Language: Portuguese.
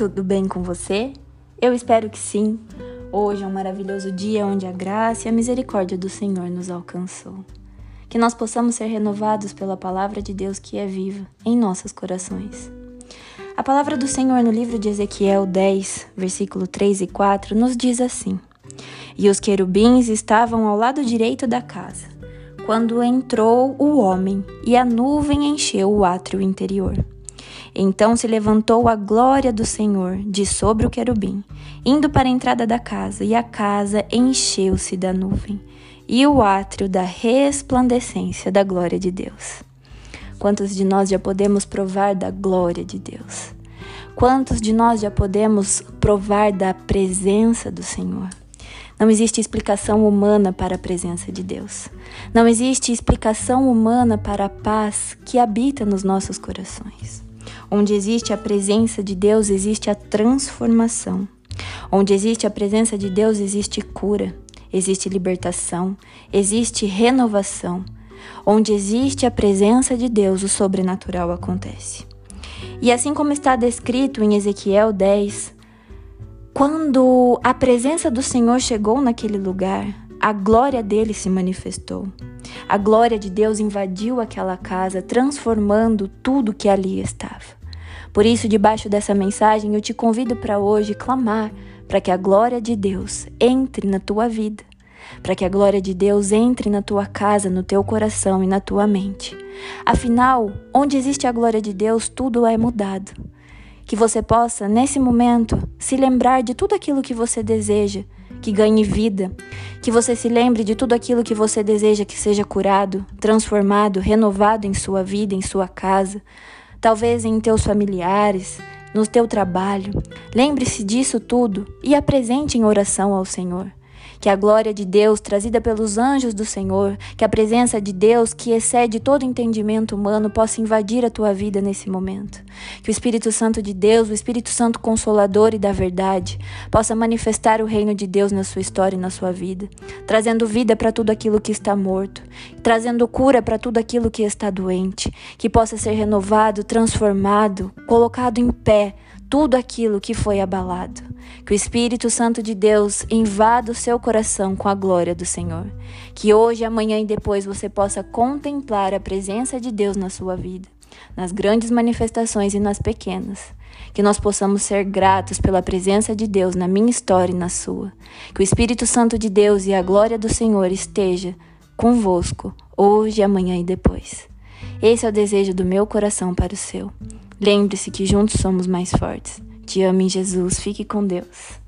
Tudo bem com você? Eu espero que sim. Hoje é um maravilhoso dia onde a graça e a misericórdia do Senhor nos alcançou. Que nós possamos ser renovados pela palavra de Deus que é viva em nossos corações. A palavra do Senhor no livro de Ezequiel 10, versículo 3 e 4, nos diz assim: E os querubins estavam ao lado direito da casa, quando entrou o homem, e a nuvem encheu o átrio interior. Então se levantou a glória do Senhor de sobre o querubim, indo para a entrada da casa, e a casa encheu-se da nuvem, e o átrio da resplandecência da glória de Deus. Quantos de nós já podemos provar da glória de Deus? Quantos de nós já podemos provar da presença do Senhor? Não existe explicação humana para a presença de Deus. Não existe explicação humana para a paz que habita nos nossos corações. Onde existe a presença de Deus, existe a transformação. Onde existe a presença de Deus, existe cura, existe libertação, existe renovação. Onde existe a presença de Deus, o sobrenatural acontece. E assim como está descrito em Ezequiel 10, quando a presença do Senhor chegou naquele lugar, a glória dele se manifestou. A glória de Deus invadiu aquela casa, transformando tudo que ali estava. Por isso, debaixo dessa mensagem, eu te convido para hoje clamar para que a glória de Deus entre na tua vida, para que a glória de Deus entre na tua casa, no teu coração e na tua mente. Afinal, onde existe a glória de Deus, tudo é mudado. Que você possa, nesse momento, se lembrar de tudo aquilo que você deseja que ganhe vida, que você se lembre de tudo aquilo que você deseja que seja curado, transformado, renovado em sua vida, em sua casa, talvez em teus familiares, no teu trabalho. Lembre-se disso tudo e apresente em oração ao Senhor. Que a glória de Deus, trazida pelos anjos do Senhor, que a presença de Deus, que excede todo entendimento humano, possa invadir a tua vida nesse momento. Que o Espírito Santo de Deus, o Espírito Santo consolador e da verdade, possa manifestar o reino de Deus na sua história e na sua vida, trazendo vida para tudo aquilo que está morto, trazendo cura para tudo aquilo que está doente, que possa ser renovado, transformado, colocado em pé tudo aquilo que foi abalado. Que o Espírito Santo de Deus invada o seu coração com a glória do Senhor. Que hoje, amanhã e depois você possa contemplar a presença de Deus na sua vida, nas grandes manifestações e nas pequenas. Que nós possamos ser gratos pela presença de Deus na minha história e na sua. Que o Espírito Santo de Deus e a glória do Senhor esteja convosco, hoje, amanhã e depois. Esse é o desejo do meu coração para o seu. Lembre-se que juntos somos mais fortes. Te amo em Jesus. Fique com Deus.